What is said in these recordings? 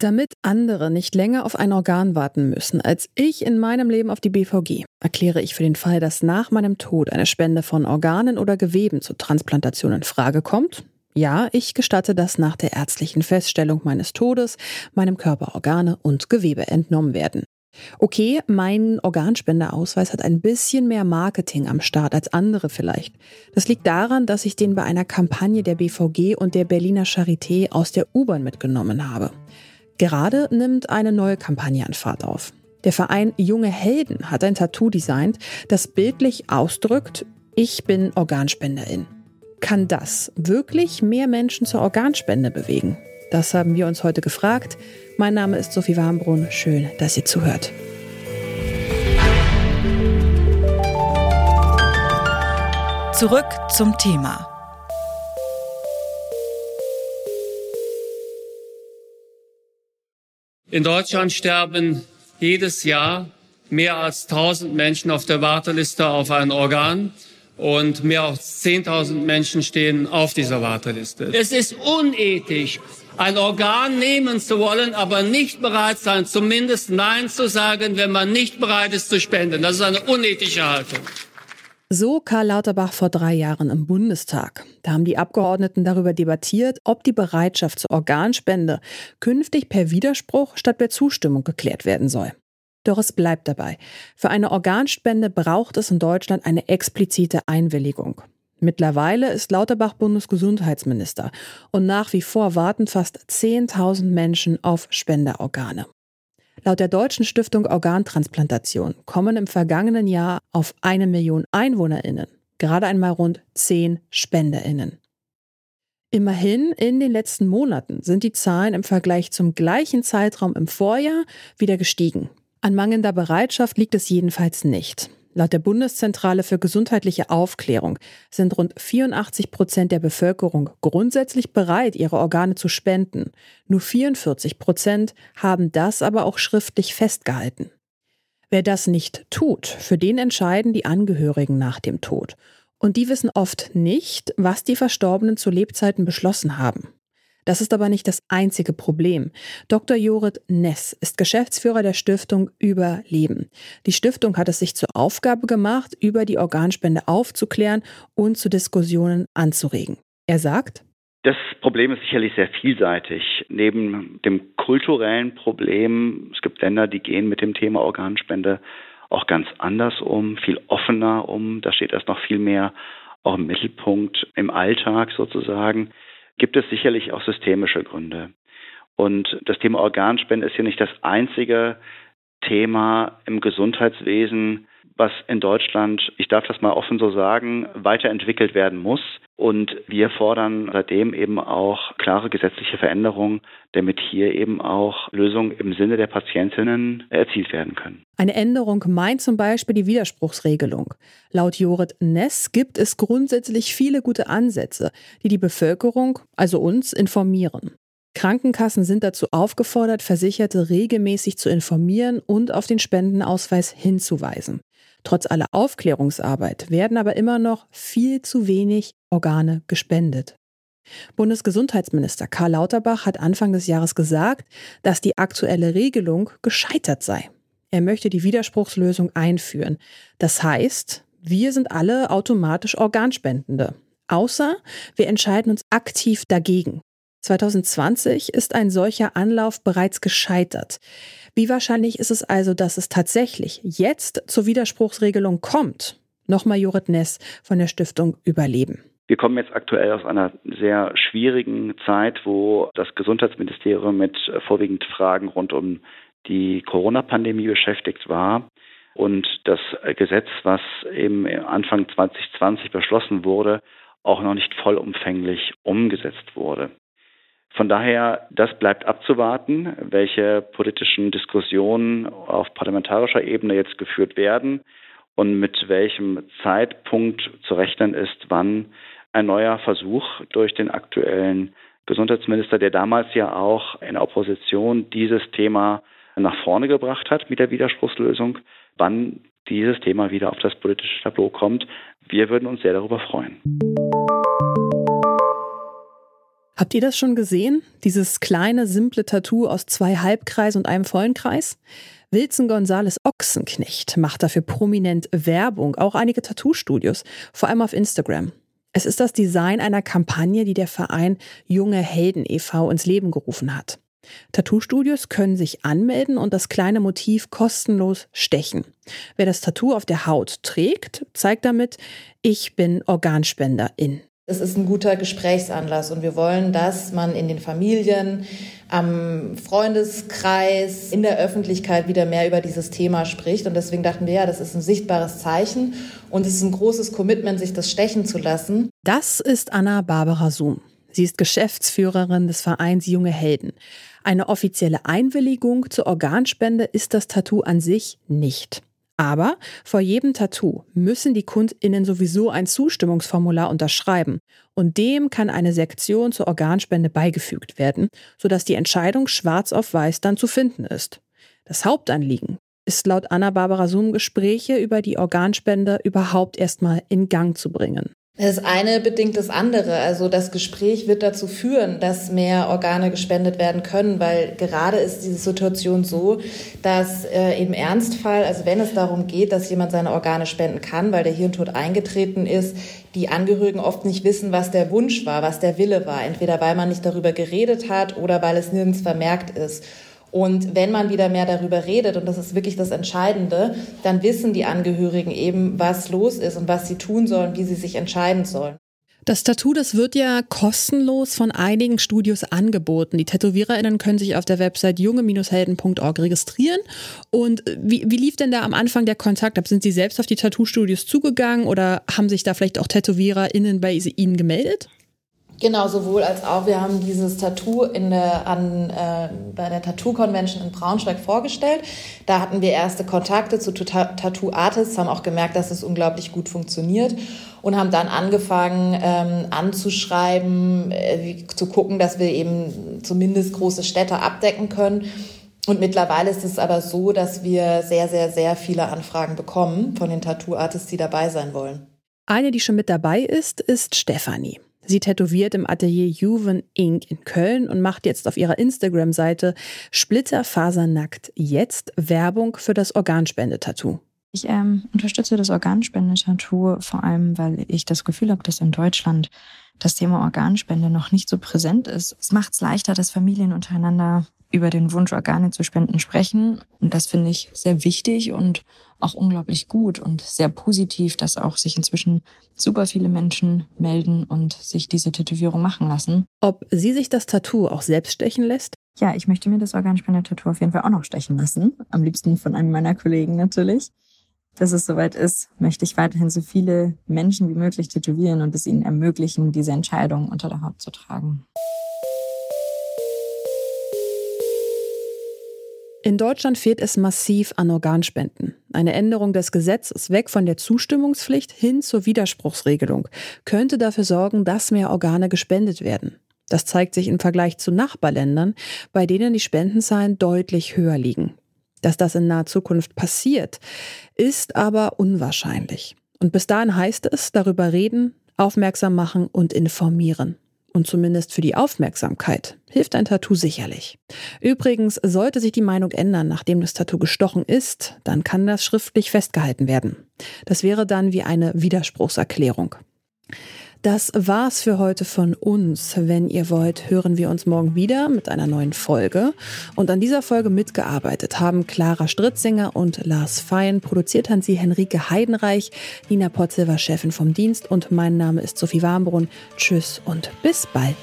Damit andere nicht länger auf ein Organ warten müssen, als ich in meinem Leben auf die BVG, erkläre ich für den Fall, dass nach meinem Tod eine Spende von Organen oder Geweben zur Transplantation in Frage kommt. Ja, ich gestatte das nach der ärztlichen Feststellung meines Todes, meinem Körper Organe und Gewebe entnommen werden. Okay, mein Organspendeausweis hat ein bisschen mehr Marketing am Start als andere vielleicht. Das liegt daran, dass ich den bei einer Kampagne der BVG und der Berliner Charité aus der U-Bahn mitgenommen habe. Gerade nimmt eine neue Kampagne an Fahrt auf. Der Verein Junge Helden hat ein Tattoo designt, das bildlich ausdrückt, ich bin Organspenderin. Kann das wirklich mehr Menschen zur Organspende bewegen? Das haben wir uns heute gefragt. Mein Name ist Sophie Warmbrunn. Schön, dass ihr zuhört. Zurück zum Thema. In Deutschland sterben jedes Jahr mehr als 1000 Menschen auf der Warteliste auf ein Organ und mehr als 10.000 Menschen stehen auf dieser Warteliste. Es ist unethisch, ein Organ nehmen zu wollen, aber nicht bereit sein, zumindest Nein zu sagen, wenn man nicht bereit ist zu spenden. Das ist eine unethische Haltung. So Karl Lauterbach vor drei Jahren im Bundestag. Da haben die Abgeordneten darüber debattiert, ob die Bereitschaft zur Organspende künftig per Widerspruch statt per Zustimmung geklärt werden soll. Doch es bleibt dabei. Für eine Organspende braucht es in Deutschland eine explizite Einwilligung. Mittlerweile ist Lauterbach Bundesgesundheitsminister und nach wie vor warten fast 10.000 Menschen auf Spenderorgane. Laut der Deutschen Stiftung Organtransplantation kommen im vergangenen Jahr auf eine Million EinwohnerInnen gerade einmal rund zehn SpenderInnen. Immerhin in den letzten Monaten sind die Zahlen im Vergleich zum gleichen Zeitraum im Vorjahr wieder gestiegen. An mangelnder Bereitschaft liegt es jedenfalls nicht. Laut der Bundeszentrale für gesundheitliche Aufklärung sind rund 84 Prozent der Bevölkerung grundsätzlich bereit, ihre Organe zu spenden. Nur 44 Prozent haben das aber auch schriftlich festgehalten. Wer das nicht tut, für den entscheiden die Angehörigen nach dem Tod. Und die wissen oft nicht, was die Verstorbenen zu Lebzeiten beschlossen haben. Das ist aber nicht das einzige Problem. Dr. Jorit Ness ist Geschäftsführer der Stiftung Überleben. Die Stiftung hat es sich zur Aufgabe gemacht, über die Organspende aufzuklären und zu Diskussionen anzuregen. Er sagt, das Problem ist sicherlich sehr vielseitig. Neben dem kulturellen Problem, es gibt Länder, die gehen mit dem Thema Organspende auch ganz anders um, viel offener um. Da steht erst noch viel mehr auch im Mittelpunkt im Alltag sozusagen gibt es sicherlich auch systemische Gründe. Und das Thema Organspende ist hier nicht das einzige Thema im Gesundheitswesen, was in Deutschland, ich darf das mal offen so sagen, weiterentwickelt werden muss. Und wir fordern seitdem eben auch klare gesetzliche Veränderungen, damit hier eben auch Lösungen im Sinne der Patientinnen erzielt werden können. Eine Änderung meint zum Beispiel die Widerspruchsregelung. Laut Jorit Ness gibt es grundsätzlich viele gute Ansätze, die die Bevölkerung, also uns, informieren. Krankenkassen sind dazu aufgefordert, Versicherte regelmäßig zu informieren und auf den Spendenausweis hinzuweisen. Trotz aller Aufklärungsarbeit werden aber immer noch viel zu wenig Organe gespendet. Bundesgesundheitsminister Karl Lauterbach hat Anfang des Jahres gesagt, dass die aktuelle Regelung gescheitert sei. Er möchte die Widerspruchslösung einführen. Das heißt, wir sind alle automatisch Organspendende. Außer wir entscheiden uns aktiv dagegen. 2020 ist ein solcher Anlauf bereits gescheitert. Wie wahrscheinlich ist es also, dass es tatsächlich jetzt zur Widerspruchsregelung kommt? Nochmal Jorit Ness von der Stiftung Überleben. Wir kommen jetzt aktuell aus einer sehr schwierigen Zeit, wo das Gesundheitsministerium mit vorwiegend Fragen rund um die Corona-Pandemie beschäftigt war. Und das Gesetz, was eben Anfang 2020 beschlossen wurde, auch noch nicht vollumfänglich umgesetzt wurde. Von daher, das bleibt abzuwarten, welche politischen Diskussionen auf parlamentarischer Ebene jetzt geführt werden und mit welchem Zeitpunkt zu rechnen ist, wann ein neuer Versuch durch den aktuellen Gesundheitsminister, der damals ja auch in der Opposition dieses Thema nach vorne gebracht hat mit der Widerspruchslösung, wann dieses Thema wieder auf das politische Tableau kommt. Wir würden uns sehr darüber freuen. Habt ihr das schon gesehen? Dieses kleine, simple Tattoo aus zwei Halbkreisen und einem vollen Kreis? Wilson Gonzales Ochsenknecht macht dafür prominent Werbung, auch einige Tattoo-Studios, vor allem auf Instagram. Es ist das Design einer Kampagne, die der Verein Junge Helden e.V. ins Leben gerufen hat. Tattoo-Studios können sich anmelden und das kleine Motiv kostenlos stechen. Wer das Tattoo auf der Haut trägt, zeigt damit, ich bin Organspenderin. Es ist ein guter Gesprächsanlass und wir wollen, dass man in den Familien, am Freundeskreis, in der Öffentlichkeit wieder mehr über dieses Thema spricht. Und deswegen dachten wir, ja, das ist ein sichtbares Zeichen und es ist ein großes Commitment, sich das stechen zu lassen. Das ist Anna Barbara Zoom. Sie ist Geschäftsführerin des Vereins Junge Helden. Eine offizielle Einwilligung zur Organspende ist das Tattoo an sich nicht. Aber vor jedem Tattoo müssen die KundInnen sowieso ein Zustimmungsformular unterschreiben und dem kann eine Sektion zur Organspende beigefügt werden, sodass die Entscheidung schwarz auf weiß dann zu finden ist. Das Hauptanliegen ist laut Anna-Barbara Sum Gespräche über die Organspende überhaupt erstmal in Gang zu bringen. Das eine bedingt das andere. Also das Gespräch wird dazu führen, dass mehr Organe gespendet werden können, weil gerade ist diese Situation so, dass äh, im Ernstfall, also wenn es darum geht, dass jemand seine Organe spenden kann, weil der Hirntod eingetreten ist, die Angehörigen oft nicht wissen, was der Wunsch war, was der Wille war. Entweder weil man nicht darüber geredet hat oder weil es nirgends vermerkt ist. Und wenn man wieder mehr darüber redet, und das ist wirklich das Entscheidende, dann wissen die Angehörigen eben, was los ist und was sie tun sollen, wie sie sich entscheiden sollen. Das Tattoo, das wird ja kostenlos von einigen Studios angeboten. Die TätowiererInnen können sich auf der Website junge-helden.org registrieren. Und wie, wie lief denn da am Anfang der Kontakt ab? Sind Sie selbst auf die Tattoo-Studios zugegangen oder haben sich da vielleicht auch TätowiererInnen bei Ihnen gemeldet? Genau, sowohl als auch. Wir haben dieses Tattoo in der, an, äh, bei der Tattoo Convention in Braunschweig vorgestellt. Da hatten wir erste Kontakte zu Tattoo Artists, haben auch gemerkt, dass es unglaublich gut funktioniert und haben dann angefangen ähm, anzuschreiben, äh, zu gucken, dass wir eben zumindest große Städte abdecken können. Und mittlerweile ist es aber so, dass wir sehr, sehr, sehr viele Anfragen bekommen von den Tattoo Artists, die dabei sein wollen. Eine, die schon mit dabei ist, ist Stefanie. Sie tätowiert im Atelier Juven Inc. in Köln und macht jetzt auf ihrer Instagram-Seite Splitterfasernackt jetzt Werbung für das Organspendetattoo. Ich ähm, unterstütze das Organspendetattoo vor allem, weil ich das Gefühl habe, dass in Deutschland das Thema Organspende noch nicht so präsent ist. Es macht es leichter, dass Familien untereinander über den Wunsch, Organe zu spenden, sprechen. Und das finde ich sehr wichtig und auch unglaublich gut und sehr positiv, dass auch sich inzwischen super viele Menschen melden und sich diese Tätowierung machen lassen. Ob sie sich das Tattoo auch selbst stechen lässt? Ja, ich möchte mir das Organspender-Tattoo auf jeden Fall auch noch stechen lassen. Am liebsten von einem meiner Kollegen natürlich. Bis es soweit ist, möchte ich weiterhin so viele Menschen wie möglich tätowieren und es ihnen ermöglichen, diese Entscheidung unter der Haut zu tragen. In Deutschland fehlt es massiv an Organspenden. Eine Änderung des Gesetzes weg von der Zustimmungspflicht hin zur Widerspruchsregelung könnte dafür sorgen, dass mehr Organe gespendet werden. Das zeigt sich im Vergleich zu Nachbarländern, bei denen die Spendenzahlen deutlich höher liegen. Dass das in naher Zukunft passiert, ist aber unwahrscheinlich. Und bis dahin heißt es darüber reden, aufmerksam machen und informieren und zumindest für die Aufmerksamkeit hilft ein Tattoo sicherlich. Übrigens, sollte sich die Meinung ändern, nachdem das Tattoo gestochen ist, dann kann das schriftlich festgehalten werden. Das wäre dann wie eine Widerspruchserklärung. Das war's für heute von uns. Wenn ihr wollt, hören wir uns morgen wieder mit einer neuen Folge. Und an dieser Folge mitgearbeitet haben Clara Stritzinger und Lars Fein. Produziert haben sie Henrike Heidenreich, Nina Potzel war Chefin vom Dienst und mein Name ist Sophie Warmbrunn. Tschüss und bis bald.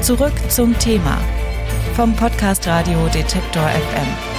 Zurück zum Thema vom Podcast Radio Detektor FM.